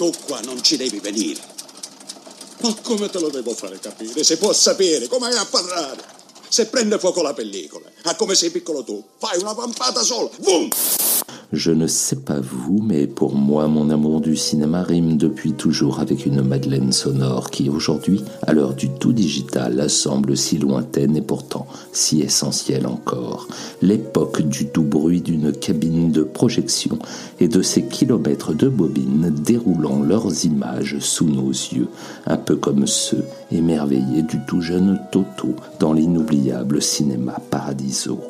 tu qua non ci devi venire. Ma come te lo devo fare capire? Se può sapere, come è a parlare? Se prende fuoco la pellicola, a come sei piccolo tu, fai una pampata sola, boom! Je ne sais pas vous, mais pour moi, mon amour du cinéma rime depuis toujours avec une Madeleine sonore qui, aujourd'hui, à l'heure du tout digital, semble si lointaine et pourtant si essentielle encore. L'époque du doux bruit d'une cabine de projection et de ces kilomètres de bobines déroulant leurs images sous nos yeux, un peu comme ceux émerveillés du tout jeune Toto dans l'inoubliable cinéma Paradiso.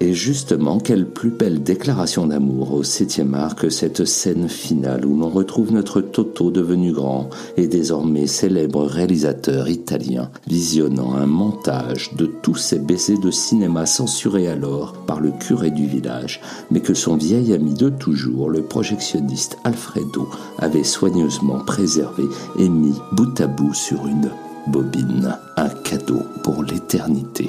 Et justement, quelle plus belle déclaration d'amour au septième art que cette scène finale où l'on retrouve notre Toto devenu grand et désormais célèbre réalisateur italien, visionnant un montage de tous ces baisers de cinéma censurés alors par le curé du village, mais que son vieil ami de toujours, le projectionniste Alfredo, avait soigneusement préservé et mis bout à bout sur une bobine, un cadeau pour l'éternité.